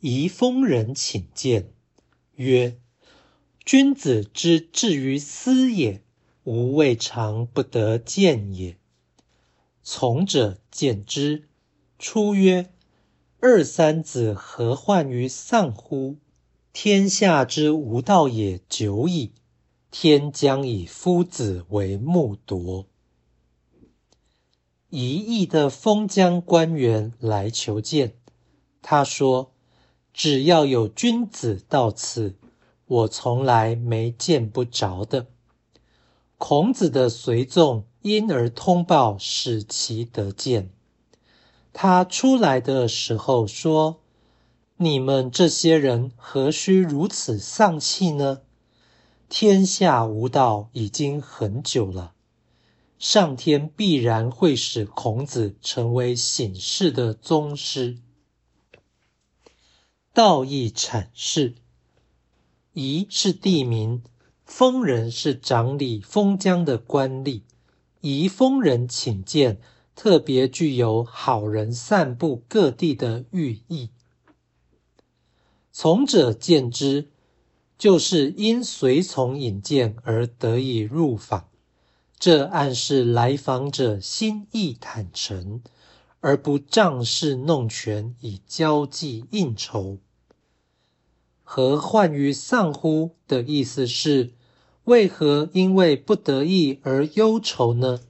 宜封人请见，曰：“君子之至于斯也，吾未尝不得见也。”从者见之，出曰：“二三子何患于丧乎？天下之无道也久矣，天将以夫子为木铎。”一亿的封疆官员来求见，他说。只要有君子到此，我从来没见不着的。孔子的随从因而通报，使其得见。他出来的时候说：“你们这些人何须如此丧气呢？天下无道已经很久了，上天必然会使孔子成为醒世的宗师。”道义阐释：宜是地名，封人是掌理封疆的官吏。宜封人请见，特别具有好人散布各地的寓意。从者见之，就是因随从引荐而得以入访。这暗示来访者心意坦诚，而不仗势弄权以交际应酬。何患于丧乎的意思是，为何因为不得意而忧愁呢？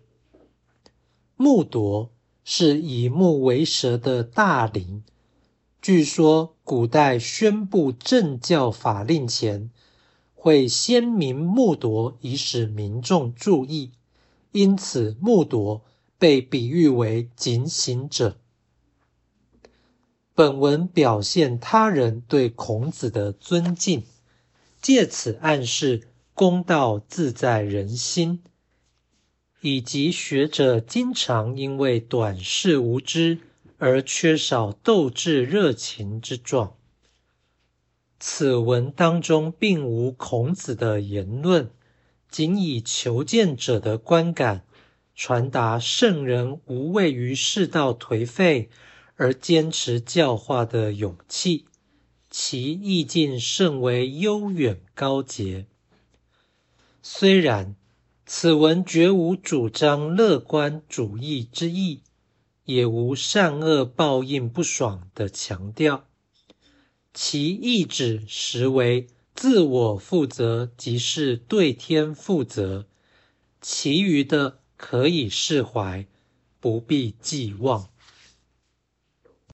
木铎是以木为蛇的大灵。据说古代宣布政教法令前，会先明木铎以使民众注意，因此木铎被比喻为警醒者。本文表现他人对孔子的尊敬，借此暗示公道自在人心，以及学者经常因为短视无知而缺少斗志热情之状。此文当中并无孔子的言论，仅以求见者的观感传达圣人无畏于世道颓废。而坚持教化的勇气，其意境甚为悠远高洁。虽然此文绝无主张乐观主义之意，也无善恶报应不爽的强调，其意旨实为自我负责，即是对天负责，其余的可以释怀，不必寄望。